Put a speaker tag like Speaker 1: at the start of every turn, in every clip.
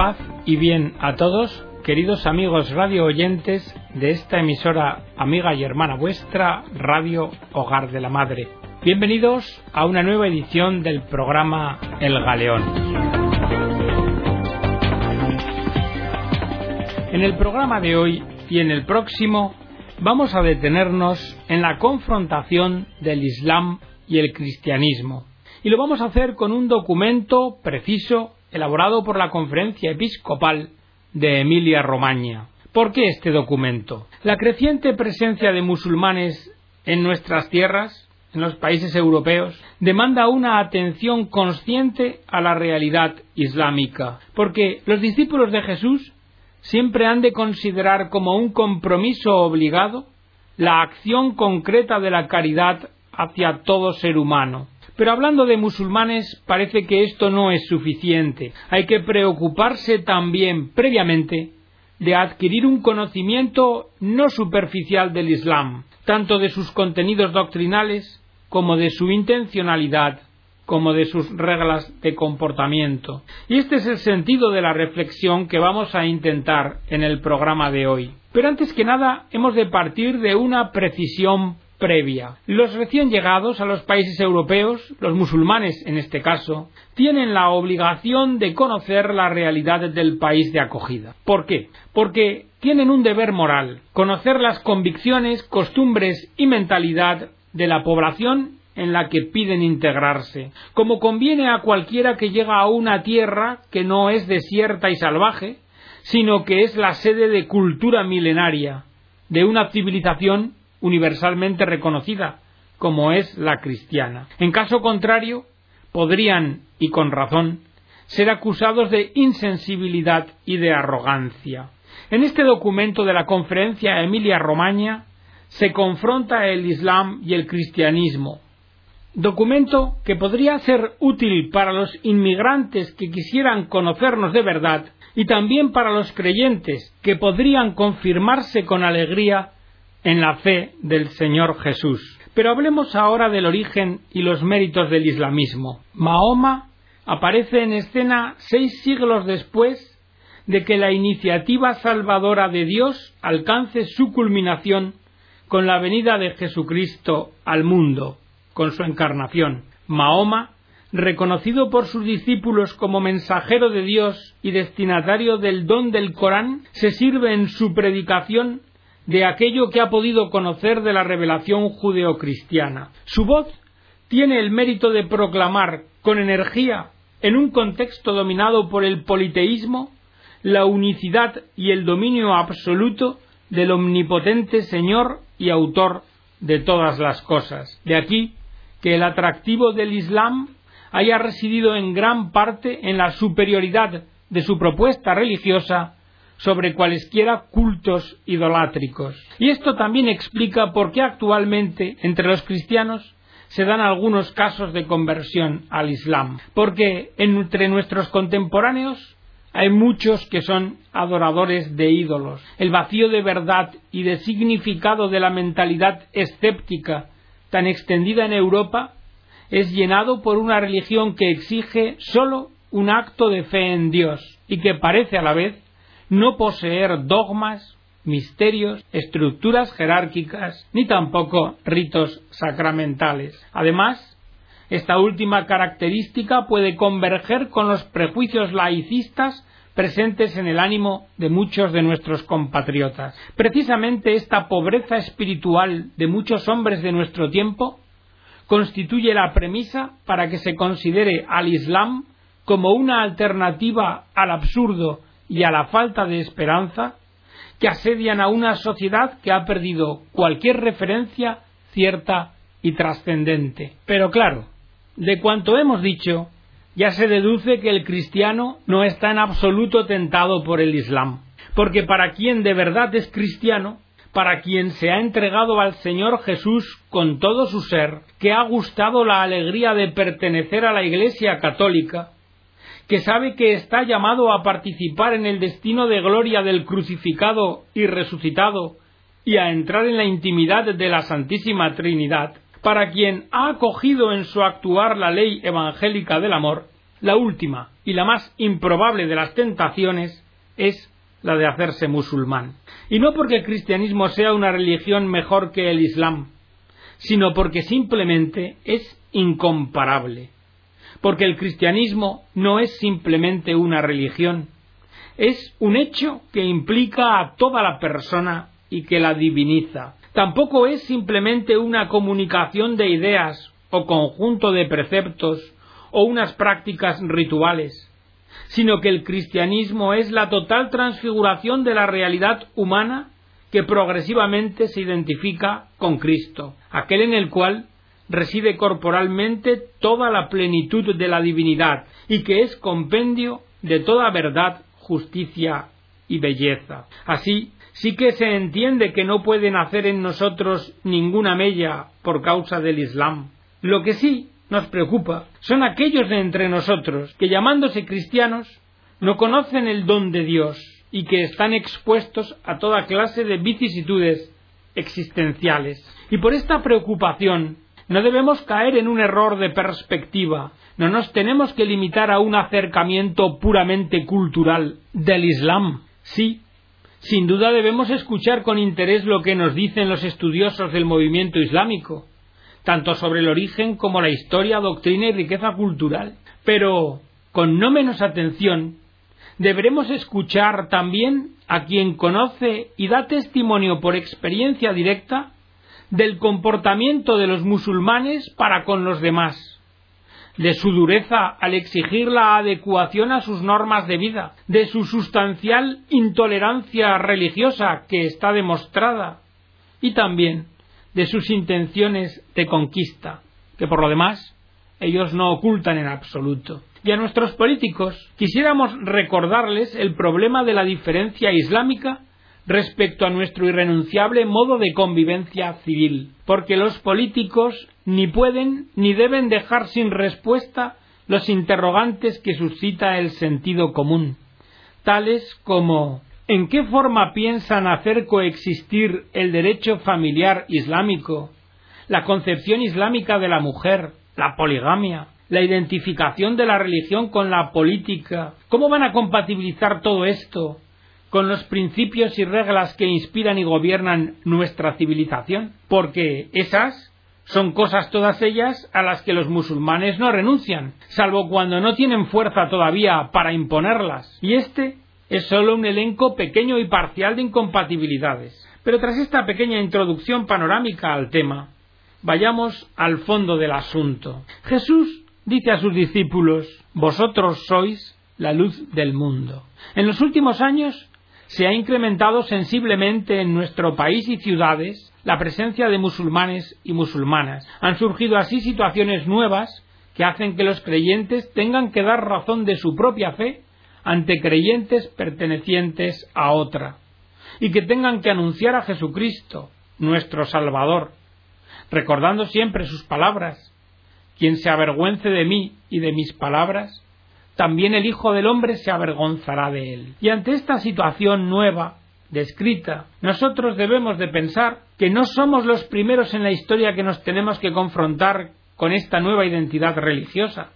Speaker 1: Paz y bien a todos, queridos amigos radio oyentes de esta emisora amiga y hermana vuestra, Radio Hogar de la Madre. Bienvenidos a una nueva edición del programa El Galeón. En el programa de hoy y en el próximo vamos a detenernos en la confrontación del Islam y el cristianismo. Y lo vamos a hacer con un documento preciso elaborado por la Conferencia Episcopal de Emilia Romagna. ¿Por qué este documento? La creciente presencia de musulmanes en nuestras tierras, en los países europeos, demanda una atención consciente a la realidad islámica, porque los discípulos de Jesús siempre han de considerar como un compromiso obligado la acción concreta de la caridad hacia todo ser humano. Pero hablando de musulmanes, parece que esto no es suficiente. Hay que preocuparse también previamente de adquirir un conocimiento no superficial del Islam, tanto de sus contenidos doctrinales como de su intencionalidad, como de sus reglas de comportamiento. Y este es el sentido de la reflexión que vamos a intentar en el programa de hoy. Pero antes que nada, hemos de partir de una precisión previa. Los recién llegados a los países europeos, los musulmanes en este caso, tienen la obligación de conocer la realidad del país de acogida. ¿Por qué? Porque tienen un deber moral, conocer las convicciones, costumbres y mentalidad de la población en la que piden integrarse, como conviene a cualquiera que llega a una tierra que no es desierta y salvaje, sino que es la sede de cultura milenaria, de una civilización universalmente reconocida, como es la cristiana. En caso contrario, podrían, y con razón, ser acusados de insensibilidad y de arrogancia. En este documento de la conferencia Emilia Romagna se confronta el Islam y el cristianismo, documento que podría ser útil para los inmigrantes que quisieran conocernos de verdad y también para los creyentes que podrían confirmarse con alegría en la fe del Señor Jesús. Pero hablemos ahora del origen y los méritos del islamismo. Mahoma aparece en escena seis siglos después de que la iniciativa salvadora de Dios alcance su culminación con la venida de Jesucristo al mundo, con su encarnación. Mahoma, reconocido por sus discípulos como mensajero de Dios y destinatario del don del Corán, se sirve en su predicación de aquello que ha podido conocer de la revelación judeocristiana. Su voz tiene el mérito de proclamar con energía, en un contexto dominado por el politeísmo, la unicidad y el dominio absoluto del omnipotente Señor y autor de todas las cosas. De aquí que el atractivo del Islam haya residido en gran parte en la superioridad de su propuesta religiosa sobre cualesquiera cultos idolátricos. Y esto también explica por qué actualmente entre los cristianos se dan algunos casos de conversión al Islam, porque entre nuestros contemporáneos hay muchos que son adoradores de ídolos. El vacío de verdad y de significado de la mentalidad escéptica tan extendida en Europa es llenado por una religión que exige sólo un acto de fe en Dios y que parece a la vez no poseer dogmas, misterios, estructuras jerárquicas, ni tampoco ritos sacramentales. Además, esta última característica puede converger con los prejuicios laicistas presentes en el ánimo de muchos de nuestros compatriotas. Precisamente esta pobreza espiritual de muchos hombres de nuestro tiempo constituye la premisa para que se considere al Islam como una alternativa al absurdo y a la falta de esperanza que asedian a una sociedad que ha perdido cualquier referencia cierta y trascendente. Pero claro, de cuanto hemos dicho, ya se deduce que el cristiano no está en absoluto tentado por el Islam, porque para quien de verdad es cristiano, para quien se ha entregado al Señor Jesús con todo su ser, que ha gustado la alegría de pertenecer a la Iglesia católica, que sabe que está llamado a participar en el destino de gloria del crucificado y resucitado y a entrar en la intimidad de la Santísima Trinidad, para quien ha acogido en su actuar la ley evangélica del amor, La última y la más improbable de las tentaciones es la de hacerse musulmán. Y no porque el cristianismo sea una religión mejor que el islam, sino porque simplemente es incomparable. Porque el cristianismo no es simplemente una religión, es un hecho que implica a toda la persona y que la diviniza. Tampoco es simplemente una comunicación de ideas o conjunto de preceptos o unas prácticas rituales sino que el cristianismo es la total transfiguración de la realidad humana que progresivamente se identifica con Cristo, aquel en el cual reside corporalmente toda la plenitud de la divinidad y que es compendio de toda verdad, justicia y belleza. Así, sí que se entiende que no puede nacer en nosotros ninguna mella por causa del Islam. Lo que sí nos preocupa son aquellos de entre nosotros que llamándose cristianos no conocen el don de Dios y que están expuestos a toda clase de vicisitudes existenciales. Y por esta preocupación no debemos caer en un error de perspectiva, no nos tenemos que limitar a un acercamiento puramente cultural del Islam. Sí, sin duda debemos escuchar con interés lo que nos dicen los estudiosos del movimiento islámico, tanto sobre el origen como la historia, doctrina y riqueza cultural. Pero, con no menos atención, deberemos escuchar también a quien conoce y da testimonio por experiencia directa del comportamiento de los musulmanes para con los demás, de su dureza al exigir la adecuación a sus normas de vida, de su sustancial intolerancia religiosa que está demostrada, y también de sus intenciones de conquista, que por lo demás ellos no ocultan en absoluto. Y a nuestros políticos quisiéramos recordarles el problema de la diferencia islámica respecto a nuestro irrenunciable modo de convivencia civil, porque los políticos ni pueden ni deben dejar sin respuesta los interrogantes que suscita el sentido común, tales como ¿En qué forma piensan hacer coexistir el derecho familiar islámico, la concepción islámica de la mujer, la poligamia, la identificación de la religión con la política? ¿Cómo van a compatibilizar todo esto con los principios y reglas que inspiran y gobiernan nuestra civilización? Porque esas son cosas todas ellas a las que los musulmanes no renuncian, salvo cuando no tienen fuerza todavía para imponerlas. Y este es sólo un elenco pequeño y parcial de incompatibilidades. Pero tras esta pequeña introducción panorámica al tema, vayamos al fondo del asunto. Jesús dice a sus discípulos, Vosotros sois la luz del mundo. En los últimos años se ha incrementado sensiblemente en nuestro país y ciudades la presencia de musulmanes y musulmanas. Han surgido así situaciones nuevas que hacen que los creyentes tengan que dar razón de su propia fe ante creyentes pertenecientes a otra, y que tengan que anunciar a Jesucristo, nuestro Salvador, recordando siempre sus palabras, quien se avergüence de mí y de mis palabras, también el Hijo del Hombre se avergonzará de él. Y ante esta situación nueva, descrita, nosotros debemos de pensar que no somos los primeros en la historia que nos tenemos que confrontar con esta nueva identidad religiosa,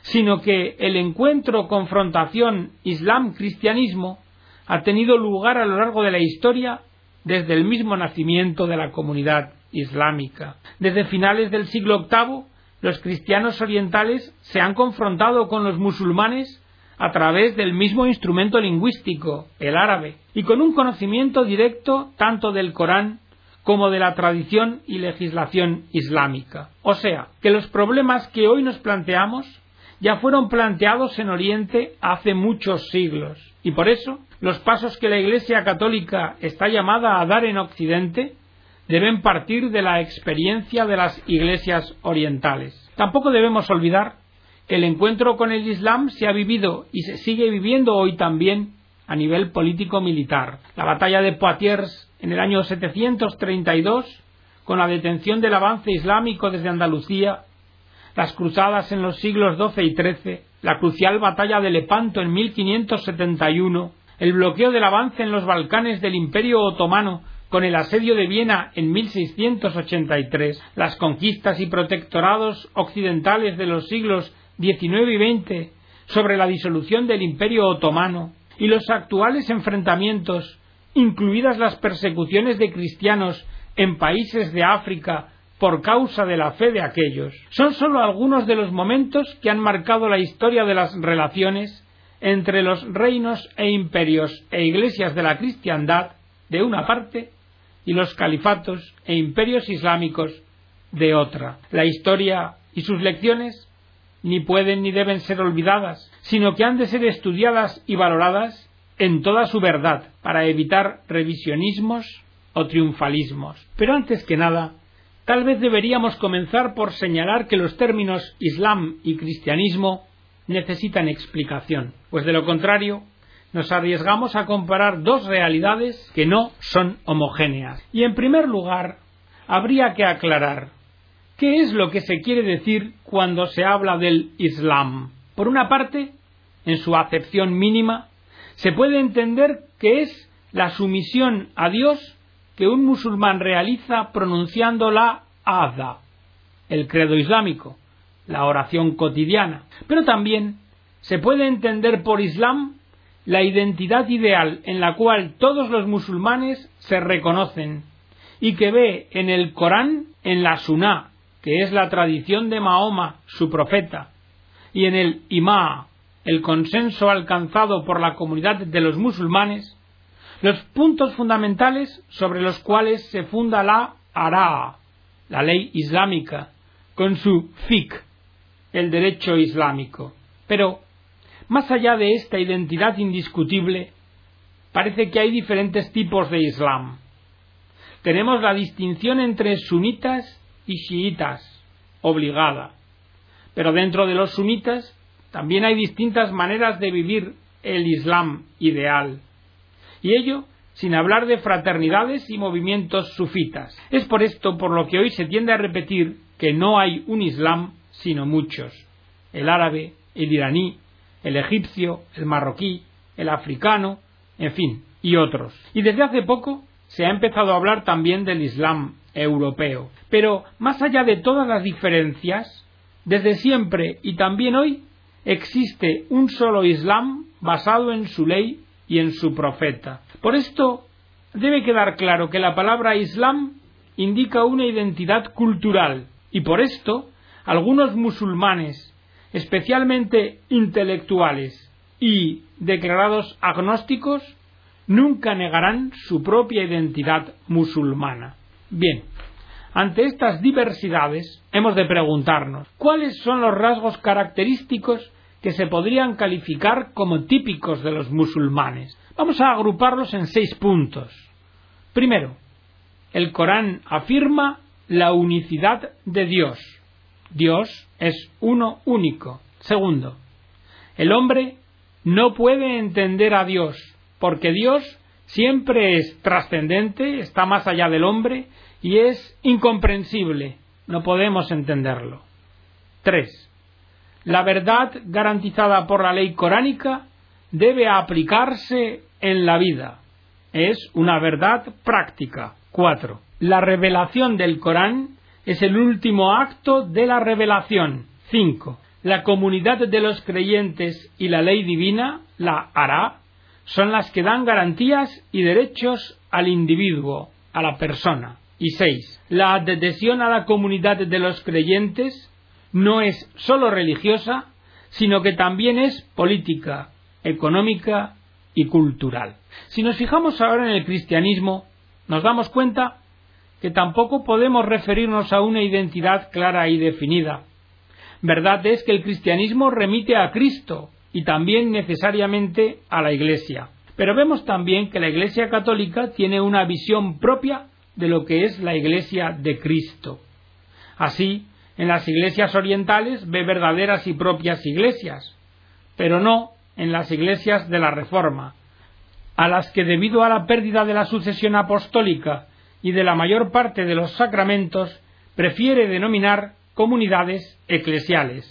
Speaker 1: sino que el encuentro confrontación Islam-cristianismo ha tenido lugar a lo largo de la historia desde el mismo nacimiento de la comunidad islámica. Desde finales del siglo VIII, los cristianos orientales se han confrontado con los musulmanes a través del mismo instrumento lingüístico, el árabe, y con un conocimiento directo tanto del Corán como de la tradición y legislación islámica. O sea, que los problemas que hoy nos planteamos ya fueron planteados en Oriente hace muchos siglos. Y por eso, los pasos que la Iglesia católica está llamada a dar en Occidente deben partir de la experiencia de las iglesias orientales. Tampoco debemos olvidar que el encuentro con el Islam se ha vivido y se sigue viviendo hoy también a nivel político-militar. La batalla de Poitiers en el año 732, con la detención del avance islámico desde Andalucía las cruzadas en los siglos XII y XIII, la crucial batalla de Lepanto en 1571, el bloqueo del avance en los Balcanes del Imperio Otomano con el asedio de Viena en 1683, las conquistas y protectorados occidentales de los siglos XIX y XX sobre la disolución del Imperio otomano y los actuales enfrentamientos, incluidas las persecuciones de cristianos en países de África por causa de la fe de aquellos, son sólo algunos de los momentos que han marcado la historia de las relaciones entre los reinos e imperios e iglesias de la cristiandad, de una parte, y los califatos e imperios islámicos, de otra. La historia y sus lecciones ni pueden ni deben ser olvidadas, sino que han de ser estudiadas y valoradas en toda su verdad, para evitar revisionismos o triunfalismos. Pero antes que nada, tal vez deberíamos comenzar por señalar que los términos Islam y cristianismo necesitan explicación, pues de lo contrario nos arriesgamos a comparar dos realidades que no son homogéneas. Y en primer lugar, habría que aclarar ¿Qué es lo que se quiere decir cuando se habla del Islam? Por una parte, en su acepción mínima, se puede entender que es la sumisión a Dios que un musulmán realiza pronunciando la Adha, el credo islámico, la oración cotidiana. Pero también se puede entender por Islam la identidad ideal en la cual todos los musulmanes se reconocen y que ve en el Corán, en la Suná que es la tradición de Mahoma, su profeta, y en el Imá, el consenso alcanzado por la comunidad de los musulmanes, los puntos fundamentales sobre los cuales se funda la Ara, la ley islámica, con su fiqh, el derecho islámico. Pero, más allá de esta identidad indiscutible, parece que hay diferentes tipos de Islam. Tenemos la distinción entre sunitas y chiitas, obligada. Pero dentro de los sunitas también hay distintas maneras de vivir el Islam ideal. Y ello sin hablar de fraternidades y movimientos sufitas. Es por esto por lo que hoy se tiende a repetir que no hay un Islam sino muchos. El árabe, el iraní, el egipcio, el marroquí, el africano, en fin, y otros. Y desde hace poco se ha empezado a hablar también del Islam europeo. Pero más allá de todas las diferencias, desde siempre y también hoy existe un solo Islam basado en su ley y en su profeta. Por esto debe quedar claro que la palabra Islam indica una identidad cultural y por esto algunos musulmanes, especialmente intelectuales y declarados agnósticos, nunca negarán su propia identidad musulmana. Bien, ante estas diversidades hemos de preguntarnos cuáles son los rasgos característicos que se podrían calificar como típicos de los musulmanes. Vamos a agruparlos en seis puntos. Primero, el Corán afirma la unicidad de Dios. Dios es uno único. Segundo, el hombre no puede entender a Dios, porque Dios siempre es trascendente, está más allá del hombre y es incomprensible, no podemos entenderlo. 3. La verdad garantizada por la ley coránica debe aplicarse en la vida. Es una verdad práctica. 4. La revelación del Corán es el último acto de la revelación. 5. La comunidad de los creyentes y la ley divina, la hará, son las que dan garantías y derechos al individuo, a la persona. Y seis, la adhesión a la comunidad de los creyentes no es sólo religiosa, sino que también es política, económica y cultural. Si nos fijamos ahora en el cristianismo, nos damos cuenta que tampoco podemos referirnos a una identidad clara y definida. Verdad es que el cristianismo remite a Cristo y también necesariamente a la Iglesia. Pero vemos también que la Iglesia católica tiene una visión propia de lo que es la Iglesia de Cristo. Así, en las iglesias orientales ve verdaderas y propias iglesias, pero no en las iglesias de la Reforma, a las que debido a la pérdida de la sucesión apostólica y de la mayor parte de los sacramentos prefiere denominar comunidades eclesiales,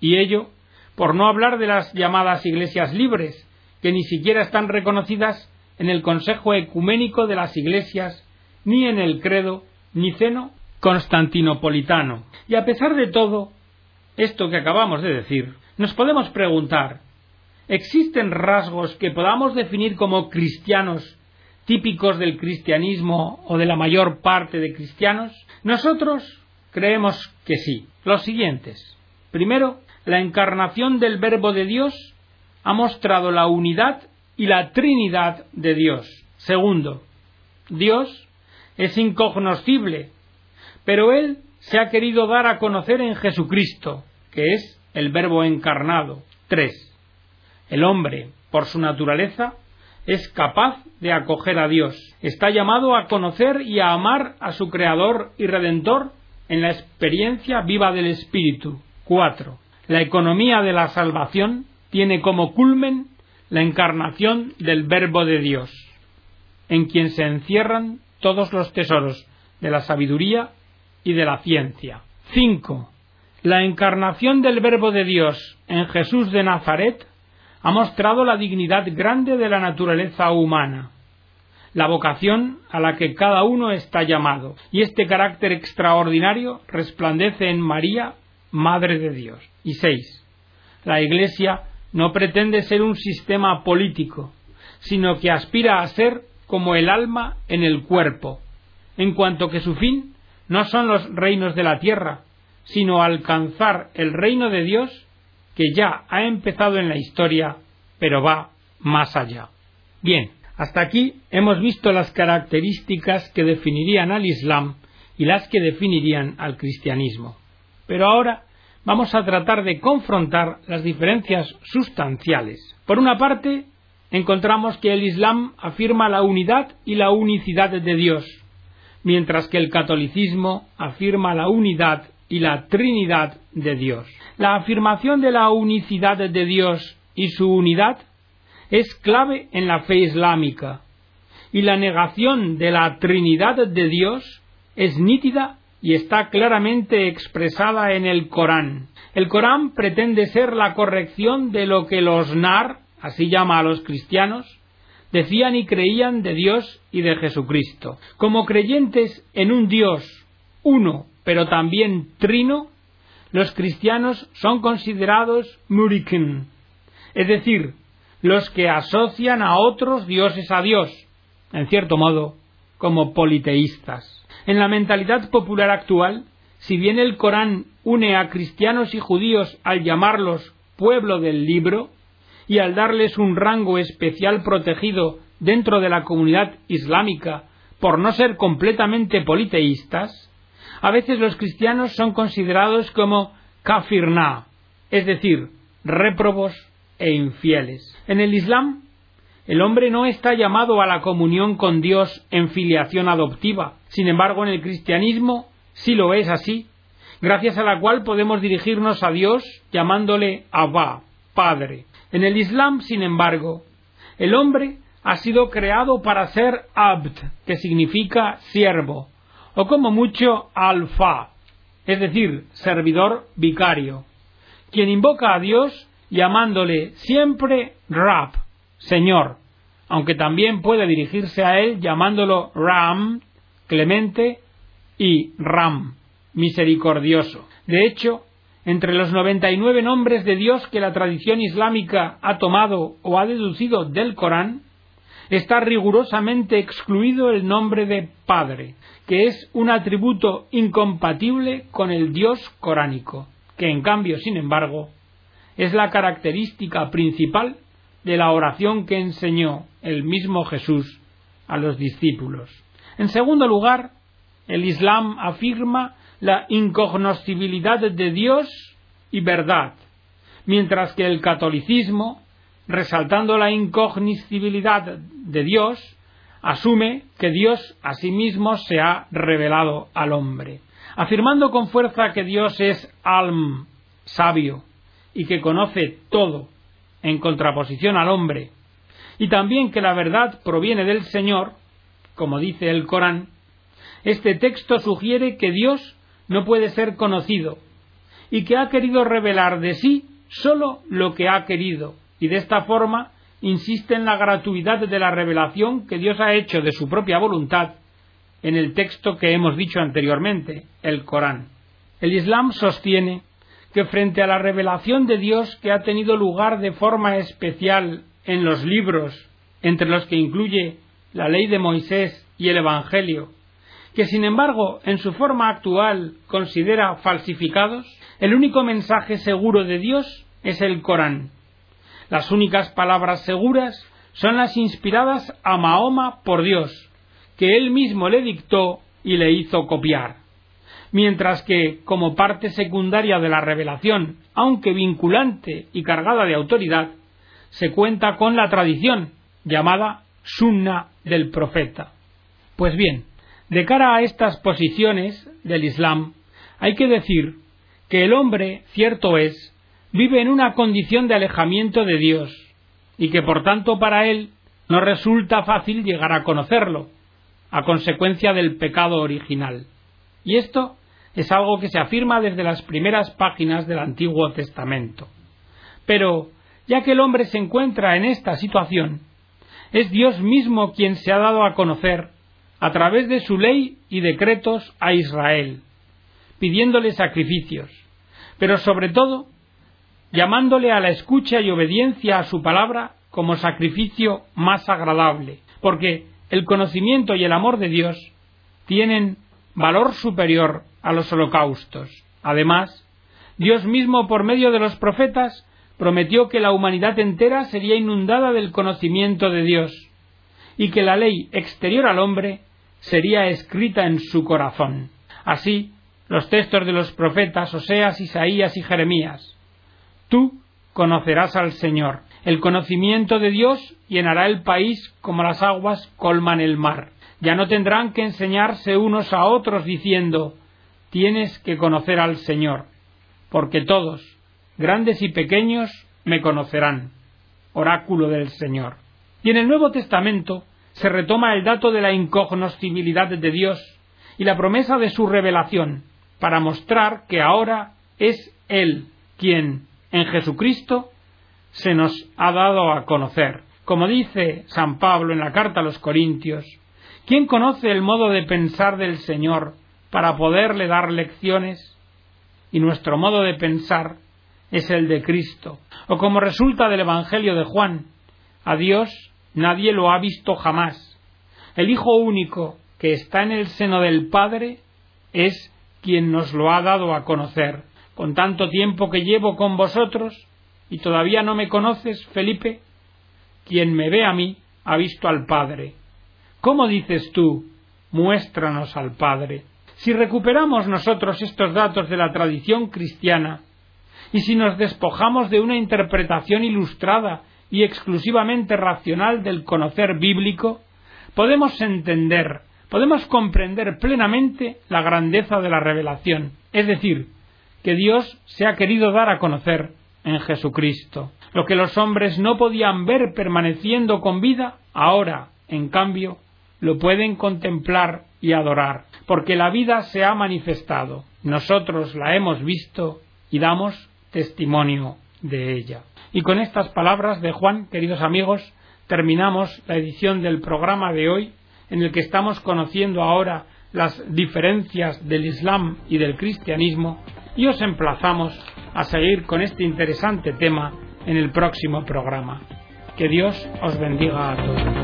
Speaker 1: y ello por no hablar de las llamadas iglesias libres, que ni siquiera están reconocidas en el Consejo Ecuménico de las Iglesias ni en el credo niceno constantinopolitano. Y a pesar de todo, esto que acabamos de decir, nos podemos preguntar ¿Existen rasgos que podamos definir como cristianos típicos del cristianismo o de la mayor parte de cristianos? Nosotros creemos que sí. Los siguientes. Primero, la encarnación del Verbo de Dios ha mostrado la unidad y la Trinidad de Dios. Segundo, Dios es incognoscible, pero Él se ha querido dar a conocer en Jesucristo, que es el Verbo encarnado. Tres, el hombre, por su naturaleza, es capaz de acoger a Dios. Está llamado a conocer y a amar a su Creador y Redentor en la experiencia viva del Espíritu. 4. La economía de la salvación tiene como culmen la encarnación del Verbo de Dios, en quien se encierran todos los tesoros de la sabiduría y de la ciencia. 5. La encarnación del Verbo de Dios en Jesús de Nazaret ha mostrado la dignidad grande de la naturaleza humana, la vocación a la que cada uno está llamado, y este carácter extraordinario resplandece en María, Madre de Dios. Y seis, la Iglesia no pretende ser un sistema político, sino que aspira a ser como el alma en el cuerpo, en cuanto que su fin no son los reinos de la tierra, sino alcanzar el reino de Dios que ya ha empezado en la historia, pero va más allá. Bien, hasta aquí hemos visto las características que definirían al Islam y las que definirían al cristianismo. Pero ahora vamos a tratar de confrontar las diferencias sustanciales. Por una parte, encontramos que el Islam afirma la unidad y la unicidad de Dios, mientras que el catolicismo afirma la unidad y la Trinidad de Dios. La afirmación de la unicidad de Dios y su unidad es clave en la fe islámica, y la negación de la Trinidad de Dios es nítida y está claramente expresada en el Corán. El Corán pretende ser la corrección de lo que los Nar, así llama a los cristianos, decían y creían de Dios y de Jesucristo. Como creyentes en un Dios uno pero también trino, los cristianos son considerados murikin, es decir, los que asocian a otros dioses a Dios, en cierto modo, como politeístas. En la mentalidad popular actual, si bien el Corán une a cristianos y judíos al llamarlos pueblo del libro y al darles un rango especial protegido dentro de la comunidad islámica por no ser completamente politeístas, a veces los cristianos son considerados como kafirna, es decir, réprobos e infieles. En el Islam, el hombre no está llamado a la comunión con Dios en filiación adoptiva. Sin embargo, en el cristianismo sí lo es así, gracias a la cual podemos dirigirnos a Dios llamándole Abba, Padre. En el Islam, sin embargo, el hombre ha sido creado para ser abd, que significa siervo, o como mucho alfa, es decir, servidor vicario, quien invoca a Dios llamándole siempre Rab, Señor, aunque también puede dirigirse a él llamándolo Ram, clemente, y Ram, misericordioso. De hecho, entre los 99 nombres de Dios que la tradición islámica ha tomado o ha deducido del Corán, está rigurosamente excluido el nombre de Padre, que es un atributo incompatible con el Dios coránico, que en cambio, sin embargo, es la característica principal de la oración que enseñó el mismo Jesús a los discípulos. En segundo lugar, el Islam afirma la incognoscibilidad de Dios y verdad, mientras que el catolicismo, resaltando la incognoscibilidad de Dios, asume que Dios a sí mismo se ha revelado al hombre, afirmando con fuerza que Dios es alm, sabio, y que conoce todo, en contraposición al hombre, y también que la verdad proviene del Señor, como dice el Corán, este texto sugiere que Dios no puede ser conocido, y que ha querido revelar de sí sólo lo que ha querido, y de esta forma insiste en la gratuidad de la revelación que Dios ha hecho de su propia voluntad en el texto que hemos dicho anteriormente, el Corán. El Islam sostiene que frente a la revelación de Dios que ha tenido lugar de forma especial en los libros, entre los que incluye la ley de Moisés y el Evangelio, que sin embargo en su forma actual considera falsificados, el único mensaje seguro de Dios es el Corán. Las únicas palabras seguras son las inspiradas a Mahoma por Dios, que él mismo le dictó y le hizo copiar. Mientras que, como parte secundaria de la revelación, aunque vinculante y cargada de autoridad, se cuenta con la tradición, llamada Sunna del Profeta. Pues bien, de cara a estas posiciones del Islam, hay que decir que el hombre, cierto es, vive en una condición de alejamiento de Dios, y que por tanto para él no resulta fácil llegar a conocerlo, a consecuencia del pecado original. Y esto es algo que se afirma desde las primeras páginas del Antiguo Testamento. Pero, ya que el hombre se encuentra en esta situación, es Dios mismo quien se ha dado a conocer a través de su ley y decretos a Israel, pidiéndole sacrificios, pero sobre todo llamándole a la escucha y obediencia a su palabra como sacrificio más agradable, porque el conocimiento y el amor de Dios tienen valor superior a los holocaustos. Además, Dios mismo por medio de los profetas prometió que la humanidad entera sería inundada del conocimiento de Dios y que la ley exterior al hombre sería escrita en su corazón. Así, los textos de los profetas Oseas, Isaías y Jeremías. Tú conocerás al Señor. El conocimiento de Dios llenará el país como las aguas colman el mar. Ya no tendrán que enseñarse unos a otros diciendo tienes que conocer al Señor, porque todos, grandes y pequeños, me conocerán. Oráculo del Señor. Y en el Nuevo Testamento se retoma el dato de la incognoscibilidad de Dios y la promesa de su revelación, para mostrar que ahora es Él quien, en Jesucristo, se nos ha dado a conocer. Como dice San Pablo en la carta a los Corintios, ¿quién conoce el modo de pensar del Señor para poderle dar lecciones? Y nuestro modo de pensar es el de Cristo. O como resulta del Evangelio de Juan, a Dios nadie lo ha visto jamás. El Hijo único que está en el seno del Padre es quien nos lo ha dado a conocer. Con tanto tiempo que llevo con vosotros, y todavía no me conoces, Felipe, quien me ve a mí ha visto al Padre. ¿Cómo dices tú, muéstranos al Padre? Si recuperamos nosotros estos datos de la tradición cristiana, y si nos despojamos de una interpretación ilustrada y exclusivamente racional del conocer bíblico, podemos entender, podemos comprender plenamente la grandeza de la revelación, es decir, que Dios se ha querido dar a conocer en Jesucristo. Lo que los hombres no podían ver permaneciendo con vida, ahora, en cambio, lo pueden contemplar y adorar, porque la vida se ha manifestado. Nosotros la hemos visto y damos testimonio de ella. Y con estas palabras de Juan, queridos amigos, terminamos la edición del programa de hoy, en el que estamos conociendo ahora las diferencias del Islam y del cristianismo, y os emplazamos a seguir con este interesante tema en el próximo programa. Que Dios os bendiga a todos.